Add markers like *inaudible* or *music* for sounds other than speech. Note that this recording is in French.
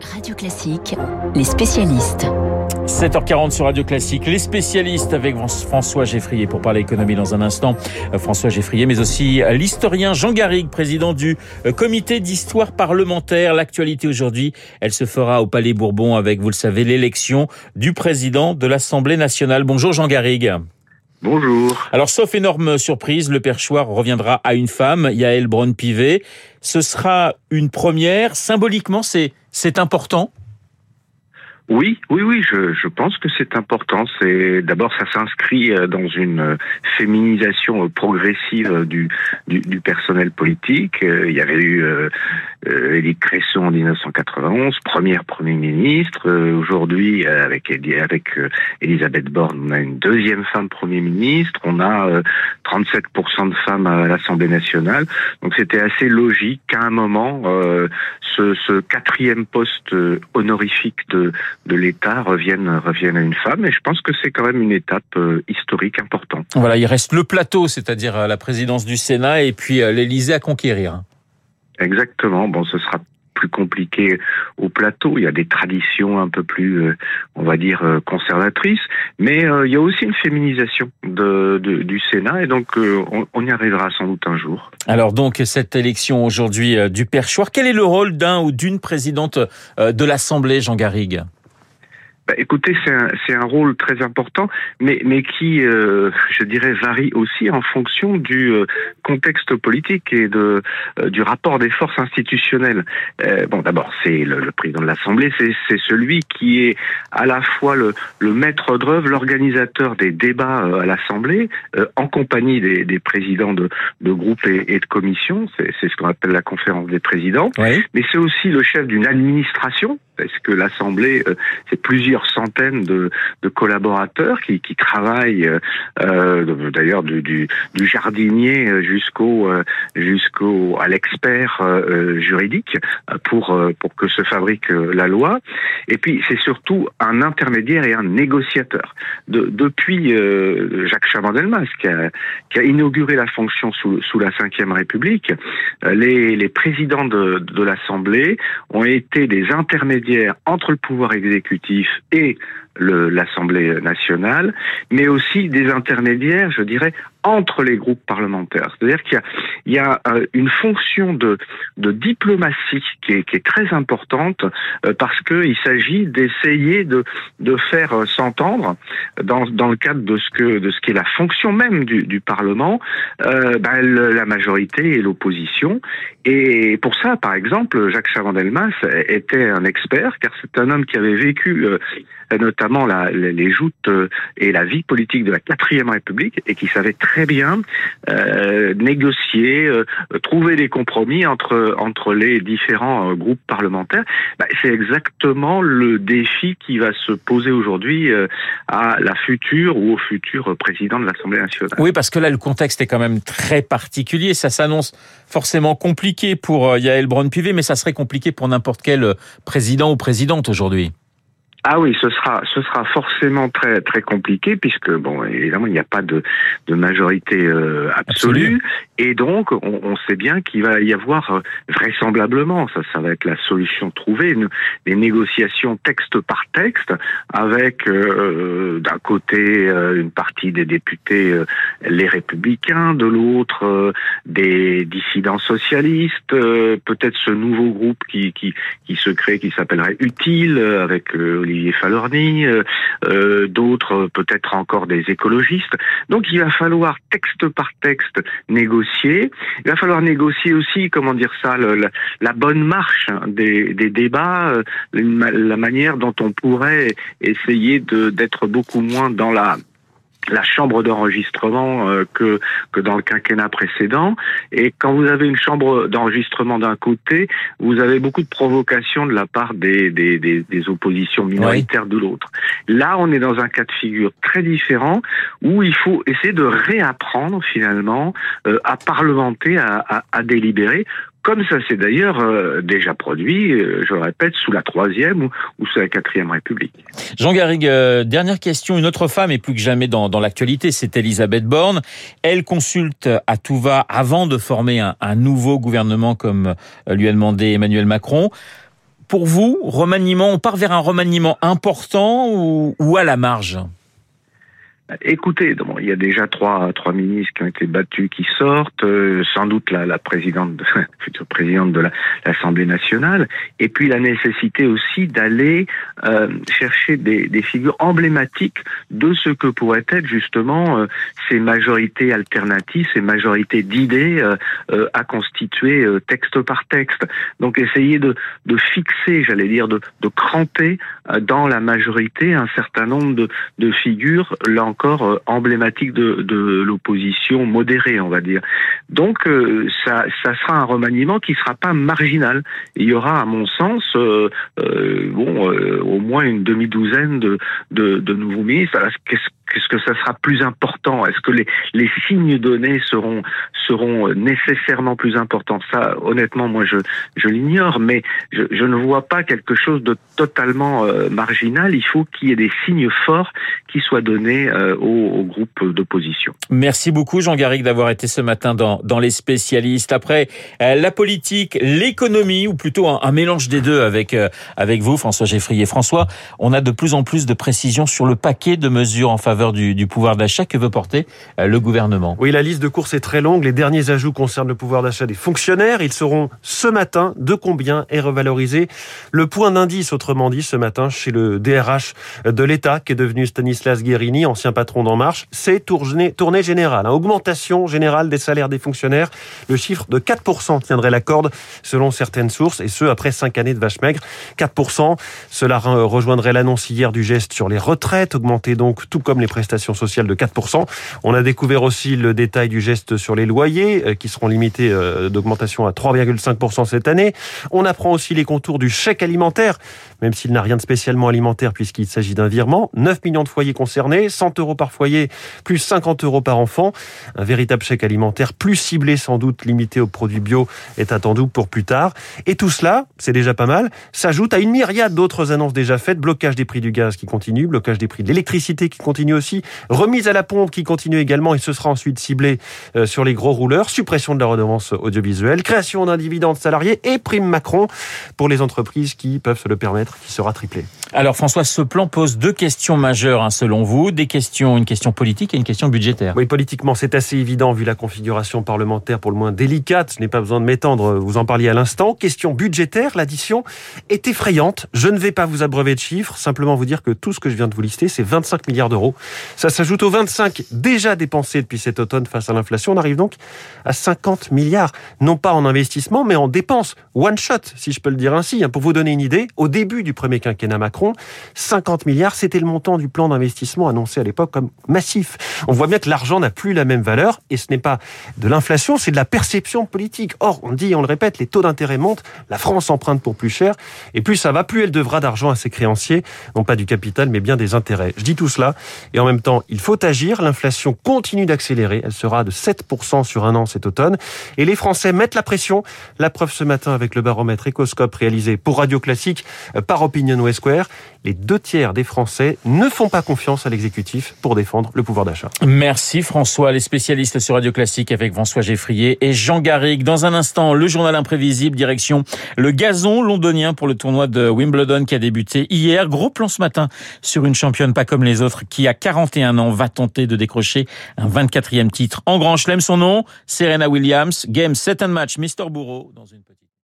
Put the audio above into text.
Radio Classique, les spécialistes. 7h40 sur Radio Classique, les spécialistes avec François Geffrier pour parler économie dans un instant. Euh, François Geffrier, mais aussi l'historien Jean Garrigue, président du euh, comité d'histoire parlementaire. L'actualité aujourd'hui, elle se fera au Palais Bourbon avec, vous le savez, l'élection du président de l'Assemblée nationale. Bonjour Jean Garrigue. Bonjour. Alors, sauf énorme surprise, le perchoir reviendra à une femme, Yael Braun-Pivet. Ce sera une première. Symboliquement, c'est, c'est important? Oui, oui, oui, je, je pense que c'est important. C'est d'abord ça s'inscrit euh, dans une euh, féminisation euh, progressive du, du, du personnel politique. Il y avait eu euh, Élie Cresson en 1991, première Premier ministre. Aujourd'hui, avec avec Elisabeth Borne, on a une deuxième femme Premier ministre. On a 37% de femmes à l'Assemblée nationale. Donc c'était assez logique qu'à un moment, ce, ce quatrième poste honorifique de de l'État reviennent, reviennent à une femme. Et je pense que c'est quand même une étape euh, historique importante. Voilà, il reste le plateau, c'est-à-dire euh, la présidence du Sénat et puis euh, l'Élysée à conquérir. Exactement. Bon, ce sera plus compliqué au plateau. Il y a des traditions un peu plus, on va dire, conservatrices. Mais il y a aussi une féminisation de, du Sénat. Et donc, on, y arrivera sans doute un jour. Alors donc, cette élection aujourd'hui du perchoir, quel est le rôle d'un ou d'une présidente de l'Assemblée, Jean Garrigue? Bah, écoutez, c'est un, c'est un rôle très important, mais, mais qui, euh, je dirais, varie aussi en fonction du euh, contexte politique et de, euh, du rapport des forces institutionnelles. bon, d'abord, c'est le, président de l'Assemblée, c'est, c'est celui qui est à la fois le, le maître d'œuvre, l'organisateur des débats à l'Assemblée, en compagnie des, des présidents de, de groupes et, et de commissions, c'est, c'est ce qu'on appelle la conférence des présidents, mais c'est aussi le chef d'une administration, parce que l'Assemblée, c'est plusieurs centaines de, collaborateurs qui, travaillent, euh, euh d'ailleurs du, jardinier jusqu'au euh, jusqu'au à l'expert euh, juridique pour pour que se fabrique la loi. Et puis c'est surtout un intermédiaire et un négociateur. De, depuis Jacques Chaban-Delmas qui a, inauguré la fonction sous, la Ve République, les, les présidents de, de l'Assemblée ont été des intermédiaires entre le pouvoir exécutif et l'Assemblée nationale, mais aussi des intermédiaires, je dirais, entre les groupes parlementaires. C'est-à-dire qu'il y a, euh, une fonction de, de diplomatie qui est, qui est, très importante euh, parce qu'il s'agit d'essayer de, de faire euh, s'entendre dans, dans le cadre de ce que de ce qui est la fonction même du, du Parlement, ben, la majorité et l'opposition. Et pour ça, par exemple, Jacques Chavandelmas était un expert car c'est un homme qui avait vécu notamment la, les joutes et la vie politique de la quatrième République et qui savait très très bien euh, négocier, euh, trouver des compromis entre entre les différents euh, groupes parlementaires. Bah, c'est exactement le défi qui va se poser aujourd'hui à la future ou au futur président de l'Assemblée nationale. Oui, parce que là, le contexte est quand même très particulier. Ça s'annonce forcément compliqué pour Yael Braun-Pivet, mais ça serait compliqué pour n'importe quel président ou présidente aujourd'hui. Ah oui, ce sera ce sera forcément très très compliqué puisque bon évidemment il n'y a pas de de majorité euh, absolue. Et donc on, on sait bien qu'il va y avoir euh, vraisemblablement ça ça va être la solution trouvée une, des négociations texte par texte avec euh, d'un côté une partie des députés les républicains de l'autre des dissidents socialistes peut-être ce nouveau groupe qui qui qui se crée qui s'appellerait utile avec Olivier Falorni, euh, euh, d'autres peut-être encore des écologistes. Donc il va falloir texte par texte négocier. Il va falloir négocier aussi, comment dire ça, la, bonne marche des, débats, euh, la manière dont on pourrait essayer d'être beaucoup moins dans la la chambre d'enregistrement euh, que que dans le quinquennat précédent. Et quand vous avez une chambre d'enregistrement d'un côté, vous avez beaucoup de provocations de la part des des, des, des oppositions minoritaires de l'autre. Là, on est dans un cas de figure très différent où il faut essayer de réapprendre finalement euh, à parlementer, à, à, à délibérer comme ça s'est d'ailleurs euh, déjà produit, euh, je répète, sous la troisième ou, sous la quatrième République. Jean Garrigue, euh, dernière question. Une autre femme est plus que jamais dans, dans l'actualité, c'est Elisabeth Borne. Elle consulte à tout va avant de former un, un nouveau gouvernement comme lui a demandé Emmanuel Macron. pour vous, remaniement, on part vers un remaniement important ou, ou à la marge? Écoutez, il y a déjà trois trois ministres qui ont été battus, qui sortent, euh, sans doute la, la présidente, de, *laughs* future présidente de l'Assemblée nationale, et puis la nécessité aussi d'aller euh, chercher des, des, figures emblématiques de ce que pourraient être justement euh, ces majorités alternatives, ces majorités d'idées euh, à constituer texte par texte. Donc essayer de, de fixer, j'allais dire, de, de cramper dans la majorité un certain nombre de, de figures encore euh, emblématique de, de l'opposition modérée, on va dire. Donc euh, ça, ça sera un remaniement qui sera pas marginal. Il y aura, à mon sens, euh, bon, au moins une demi-douzaine de, de, de nouveaux ministres. Qu'est-ce est-ce que ça sera plus important Est-ce que les, les signes donnés seront seront nécessairement plus importants? Ça, honnêtement, moi, je je l'ignore, mais je, je, ne vois pas quelque chose de totalement euh, marginal. Il faut qu'il y ait des signes forts qui soient donnés euh, au, au, groupe d'opposition. Merci beaucoup, Jean Garrigue, d'avoir été ce matin dans dans les spécialistes. Après euh, la politique, l'économie, ou plutôt un, un, mélange des deux avec avec vous, François Geffrier. François, on a de plus en plus de précisions sur le paquet de mesures en faveur du, pouvoir d'achat que veut porter euh, le gouvernement. Oui, la liste de courses est très longue. Les derniers ajouts concernent le pouvoir d'achat des fonctionnaires. Ils seront ce matin de combien est revalorisé le point d'indice, autrement dit, ce matin chez le DRH de l'État qui est devenu Stanislas Guérini, ancien patron d'En Marche. C'est tournée, tournée générale, hein. augmentation générale des salaires des fonctionnaires. Le chiffre de 4% tiendrait la corde selon certaines sources et ce après cinq années de vache maigre. 4%, cela rejoindrait l'annonce hier du geste sur les retraites, augmentées donc tout comme les prestations sociales de 4%. On a découvert aussi le détail du geste sur les loyers euh, qui seront limités euh, d'augmentation à 3,5% cette année. On apprend aussi les contours du chèque alimentaire, même s'il n'a rien de spécialement alimentaire puisqu'il s'agit d'un virement. 9 millions de foyers concernés, 100 euros par foyer, plus 50 euros par enfant. Un véritable chèque alimentaire plus ciblé sans doute, limité aux produits bio, est attendu pour plus tard. Et tout cela, c'est déjà pas mal, s'ajoute à une myriade d'autres annonces déjà faites. Blocage des prix du gaz qui continue, blocage des prix de l'électricité qui continue aussi aussi. Remise à la pompe qui continue également et ce sera ensuite ciblé euh, sur les gros rouleurs. Suppression de la redevance audiovisuelle, création d'un dividende salarié et prime Macron pour les entreprises qui peuvent se le permettre, qui sera triplé. Alors François, ce plan pose deux questions majeures hein, selon vous, des questions, une question politique et une question budgétaire. Oui, politiquement, c'est assez évident vu la configuration parlementaire pour le moins délicate. Je n'ai pas besoin de m'étendre, vous en parliez à l'instant. Question budgétaire, l'addition est effrayante. Je ne vais pas vous abreuver de chiffres, simplement vous dire que tout ce que je viens de vous lister, c'est 25 milliards d'euros. Ça s'ajoute aux 25 déjà dépensés depuis cet automne face à l'inflation. On arrive donc à 50 milliards, non pas en investissement, mais en dépenses. One shot, si je peux le dire ainsi. Hein. Pour vous donner une idée, au début du premier quinquennat Macron, 50 milliards, c'était le montant du plan d'investissement annoncé à l'époque comme massif. On voit bien que l'argent n'a plus la même valeur et ce n'est pas de l'inflation, c'est de la perception politique. Or, on dit, on le répète, les taux d'intérêt montent, la France emprunte pour plus cher et plus ça va, plus elle devra d'argent à ses créanciers, non pas du capital, mais bien des intérêts. Je dis tout cela et en même temps, il faut agir. L'inflation continue d'accélérer. Elle sera de 7% sur un an cet automne. Et les Français mettent la pression. La preuve ce matin avec le baromètre Ecoscope réalisé pour Radio Classique euh, par Opinion Square. Les deux tiers des Français ne font pas confiance à l'exécutif pour défendre le pouvoir d'achat. Merci François. Les spécialistes sur Radio Classique avec François Geffrier et Jean Garrigue. Dans un instant, le journal imprévisible, direction le gazon londonien pour le tournoi de Wimbledon qui a débuté hier. Gros plan ce matin sur une championne pas comme les autres qui a 41 ans va tenter de décrocher un 24e titre en Grand Chelem. Son nom, Serena Williams. Game set and match, Mr. Bourreau dans une petite